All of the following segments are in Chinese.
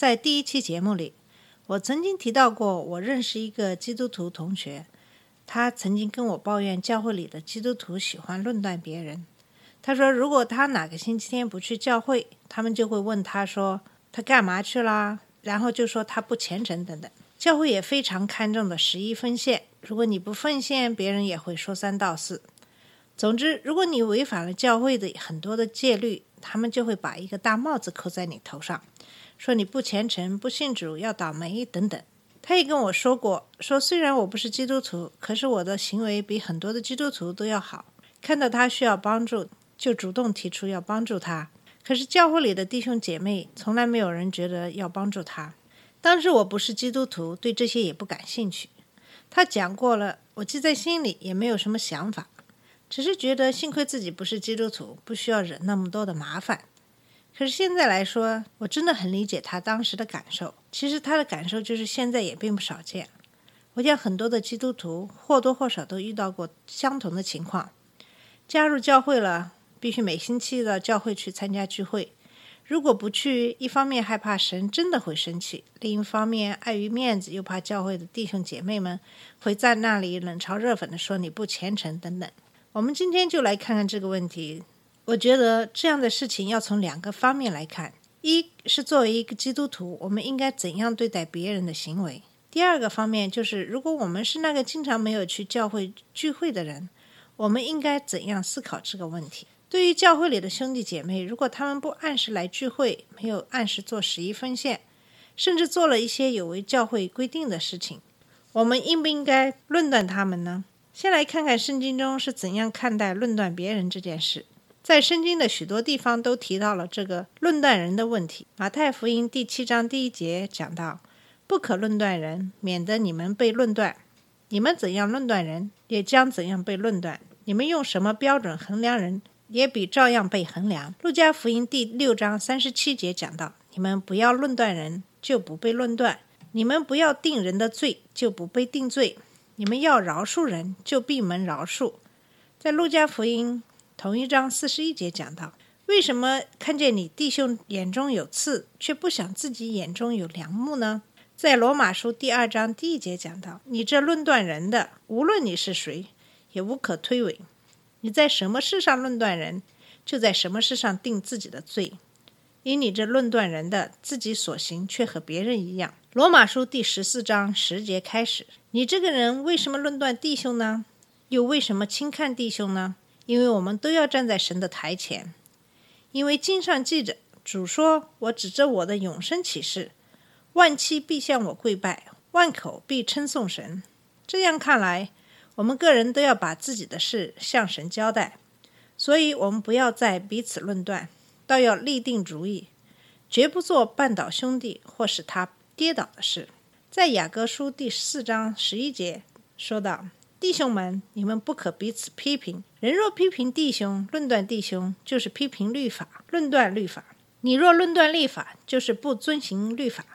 在第一期节目里，我曾经提到过，我认识一个基督徒同学，他曾经跟我抱怨教会里的基督徒喜欢论断别人。他说，如果他哪个星期天不去教会，他们就会问他说他干嘛去啦，然后就说他不虔诚等等。教会也非常看重的十一奉献，如果你不奉献，别人也会说三道四。总之，如果你违反了教会的很多的戒律，他们就会把一个大帽子扣在你头上，说你不虔诚、不信主、要倒霉等等。他也跟我说过，说虽然我不是基督徒，可是我的行为比很多的基督徒都要好。看到他需要帮助，就主动提出要帮助他。可是教会里的弟兄姐妹从来没有人觉得要帮助他。当时我不是基督徒，对这些也不感兴趣。他讲过了，我记在心里，也没有什么想法。只是觉得幸亏自己不是基督徒，不需要惹那么多的麻烦。可是现在来说，我真的很理解他当时的感受。其实他的感受就是现在也并不少见。我想很多的基督徒或多或少都遇到过相同的情况。加入教会了，必须每星期到教会去参加聚会。如果不去，一方面害怕神真的会生气，另一方面碍于面子，又怕教会的弟兄姐妹们会在那里冷嘲热讽的说你不虔诚等等。我们今天就来看看这个问题。我觉得这样的事情要从两个方面来看：一是作为一个基督徒，我们应该怎样对待别人的行为；第二个方面就是，如果我们是那个经常没有去教会聚会的人，我们应该怎样思考这个问题。对于教会里的兄弟姐妹，如果他们不按时来聚会，没有按时做十一奉献，甚至做了一些有违教会规定的事情，我们应不应该论断他们呢？先来看看圣经中是怎样看待论断别人这件事。在圣经的许多地方都提到了这个论断人的问题。马太福音第七章第一节讲到：“不可论断人，免得你们被论断。你们怎样论断人，也将怎样被论断。你们用什么标准衡量人，也比照样被衡量。”路加福音第六章三十七节讲到：“你们不要论断人，就不被论断；你们不要定人的罪，就不被定罪。”你们要饶恕人，就闭门饶恕。在路加福音同一章四十一节讲到，为什么看见你弟兄眼中有刺，却不想自己眼中有梁木呢？在罗马书第二章第一节讲到，你这论断人的，无论你是谁，也无可推诿。你在什么事上论断人，就在什么事上定自己的罪。因你这论断人的，自己所行却和别人一样。罗马书第十四章十节开始，你这个人为什么论断弟兄呢？又为什么轻看弟兄呢？因为我们都要站在神的台前。因为经上记着，主说：“我指着我的永生起誓，万妻必向我跪拜，万口必称颂神。”这样看来，我们个人都要把自己的事向神交代，所以我们不要再彼此论断，倒要立定主意，绝不做绊倒兄弟或使他跌倒的事。在雅各书第四章十一节说道：“弟兄们，你们不可彼此批评。人若批评弟兄，论断弟兄，就是批评律法，论断律法。你若论断律法，就是不遵行律法，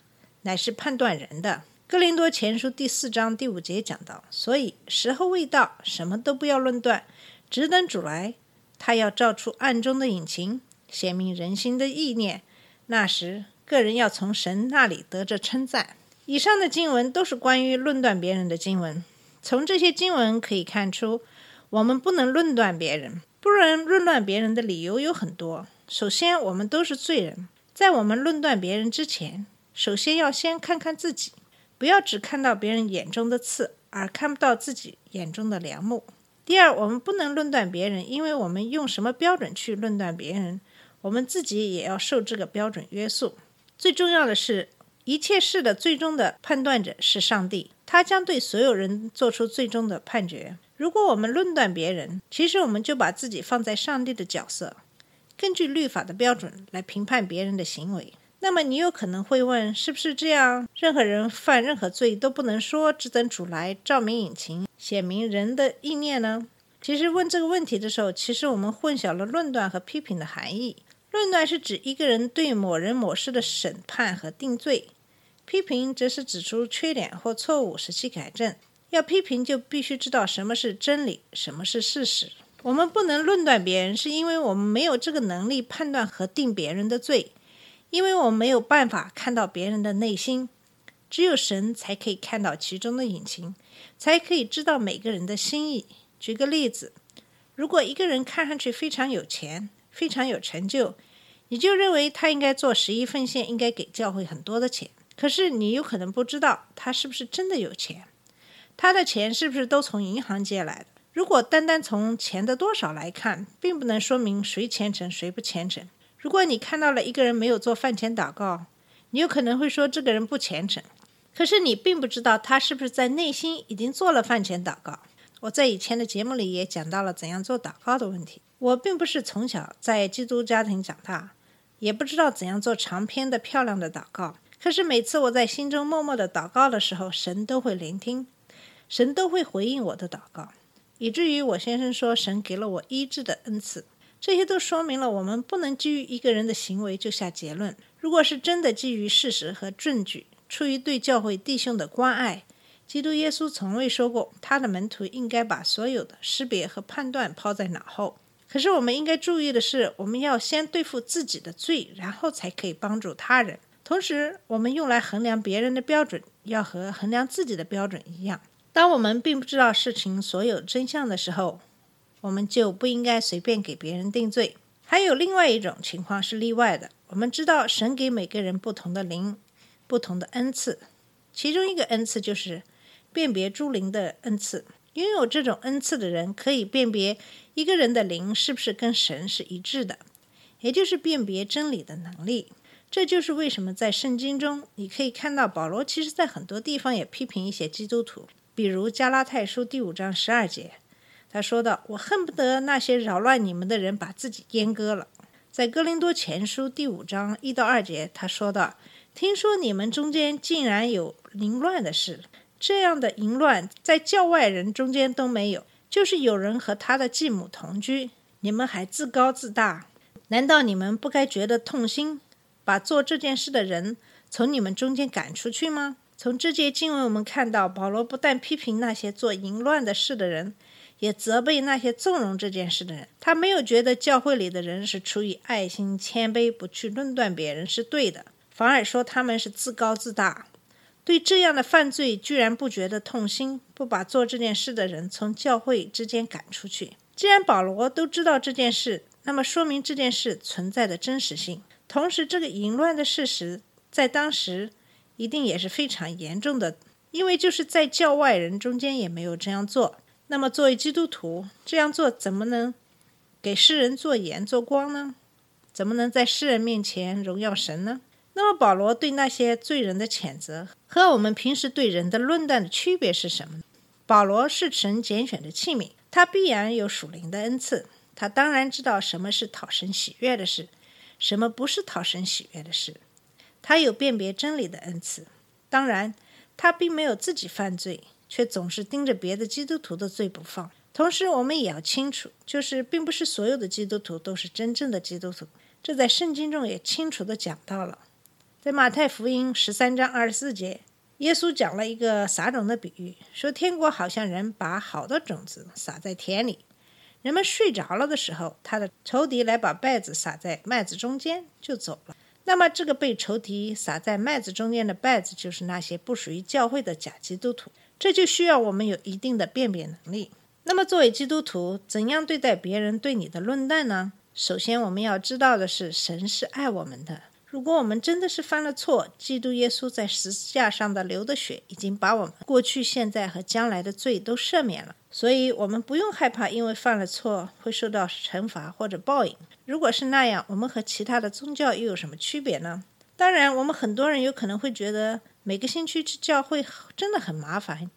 乃是判断人的。”哥林多前书第四章第五节讲到：“所以时候未到，什么都不要论断，只等主来，他要照出暗中的隐情，显明人心的意念。那时，个人要从神那里得着称赞。”以上的经文都是关于论断别人的经文。从这些经文可以看出，我们不能论断别人。不能论断别人的理由有很多。首先，我们都是罪人，在我们论断别人之前，首先要先看看自己，不要只看到别人眼中的刺，而看不到自己眼中的梁木。第二，我们不能论断别人，因为我们用什么标准去论断别人，我们自己也要受这个标准约束。最重要的是，一切事的最终的判断者是上帝，他将对所有人做出最终的判决。如果我们论断别人，其实我们就把自己放在上帝的角色，根据律法的标准来评判别人的行为。那么你有可能会问，是不是这样？任何人犯任何罪都不能说，只等主来照明引擎，显明人的意念呢？其实问这个问题的时候，其实我们混淆了论断和批评的含义。论断是指一个人对某人某事的审判和定罪，批评则是指出缺点或错误，使其改正。要批评，就必须知道什么是真理，什么是事实。我们不能论断别人，是因为我们没有这个能力判断和定别人的罪。因为我们没有办法看到别人的内心，只有神才可以看到其中的隐情，才可以知道每个人的心意。举个例子，如果一个人看上去非常有钱、非常有成就，你就认为他应该做十一奉献，应该给教会很多的钱。可是你有可能不知道他是不是真的有钱，他的钱是不是都从银行借来的？如果单单从钱的多少来看，并不能说明谁虔诚谁不虔诚。如果你看到了一个人没有做饭前祷告，你有可能会说这个人不虔诚。可是你并不知道他是不是在内心已经做了饭前祷告。我在以前的节目里也讲到了怎样做祷告的问题。我并不是从小在基督家庭长大，也不知道怎样做长篇的漂亮的祷告。可是每次我在心中默默的祷告的时候，神都会聆听，神都会回应我的祷告，以至于我先生说神给了我医治的恩赐。这些都说明了，我们不能基于一个人的行为就下结论。如果是真的基于事实和证据，出于对教会弟兄的关爱，基督耶稣从未说过他的门徒应该把所有的识别和判断抛在脑后。可是我们应该注意的是，我们要先对付自己的罪，然后才可以帮助他人。同时，我们用来衡量别人的标准，要和衡量自己的标准一样。当我们并不知道事情所有真相的时候，我们就不应该随便给别人定罪。还有另外一种情况是例外的。我们知道神给每个人不同的灵、不同的恩赐，其中一个恩赐就是辨别诸灵的恩赐。拥有这种恩赐的人可以辨别一个人的灵是不是跟神是一致的，也就是辨别真理的能力。这就是为什么在圣经中你可以看到保罗其实在很多地方也批评一些基督徒，比如加拉太书第五章十二节。他说道：“我恨不得那些扰乱你们的人把自己阉割了。”在哥林多前书第五章一到二节，他说道：“听说你们中间竟然有淫乱的事，这样的淫乱在教外人中间都没有，就是有人和他的继母同居，你们还自高自大，难道你们不该觉得痛心，把做这件事的人从你们中间赶出去吗？”从这节经文我们看到，保罗不但批评那些做淫乱的事的人。也责备那些纵容这件事的人。他没有觉得教会里的人是出于爱心、谦卑，不去论断别人是对的，反而说他们是自高自大。对这样的犯罪，居然不觉得痛心，不把做这件事的人从教会之间赶出去。既然保罗都知道这件事，那么说明这件事存在的真实性。同时，这个淫乱的事实在当时一定也是非常严重的，因为就是在教外人中间也没有这样做。那么，作为基督徒，这样做怎么能给世人做盐做光呢？怎么能在世人面前荣耀神呢？那么，保罗对那些罪人的谴责和我们平时对人的论断的区别是什么？保罗是神拣选的器皿，他必然有属灵的恩赐，他当然知道什么是讨神喜悦的事，什么不是讨神喜悦的事。他有辨别真理的恩赐，当然，他并没有自己犯罪。却总是盯着别的基督徒的罪不放。同时，我们也要清楚，就是并不是所有的基督徒都是真正的基督徒。这在圣经中也清楚的讲到了。在马太福音十三章二十四节，耶稣讲了一个撒种的比喻，说天国好像人把好的种子撒在田里，人们睡着了的时候，他的仇敌来把稗子撒在麦子中间就走了。那么，这个被仇敌撒在麦子中间的稗子，就是那些不属于教会的假基督徒。这就需要我们有一定的辨别能力。那么，作为基督徒，怎样对待别人对你的论断呢？首先，我们要知道的是，神是爱我们的。如果我们真的是犯了错，基督耶稣在十字架上的流的血，已经把我们过去、现在和将来的罪都赦免了。所以，我们不用害怕，因为犯了错会受到惩罚或者报应。如果是那样，我们和其他的宗教又有什么区别呢？当然，我们很多人有可能会觉得。每个星期去教会真的很麻烦，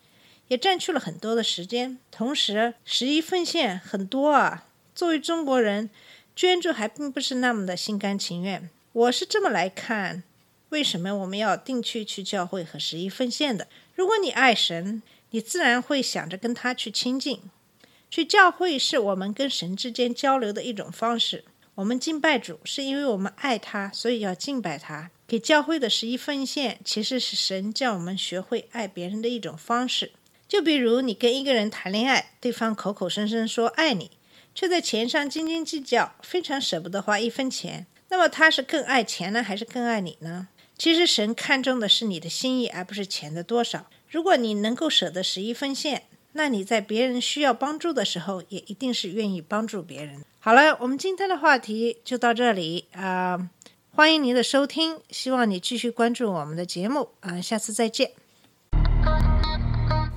也占去了很多的时间。同时，十一奉献很多啊。作为中国人，捐助还并不是那么的心甘情愿。我是这么来看，为什么我们要定期去教会和十一奉献的。如果你爱神，你自然会想着跟他去亲近。去教会是我们跟神之间交流的一种方式。我们敬拜主，是因为我们爱他，所以要敬拜他。给教会的十一奉献，其实是神叫我们学会爱别人的一种方式。就比如你跟一个人谈恋爱，对方口口声声说爱你，却在钱上斤斤计较，非常舍不得花一分钱。那么他是更爱钱呢，还是更爱你呢？其实神看重的是你的心意，而不是钱的多少。如果你能够舍得十一分线，那你在别人需要帮助的时候，也一定是愿意帮助别人。好了，我们今天的话题就到这里啊，欢迎您的收听，希望你继续关注我们的节目啊，下次再见。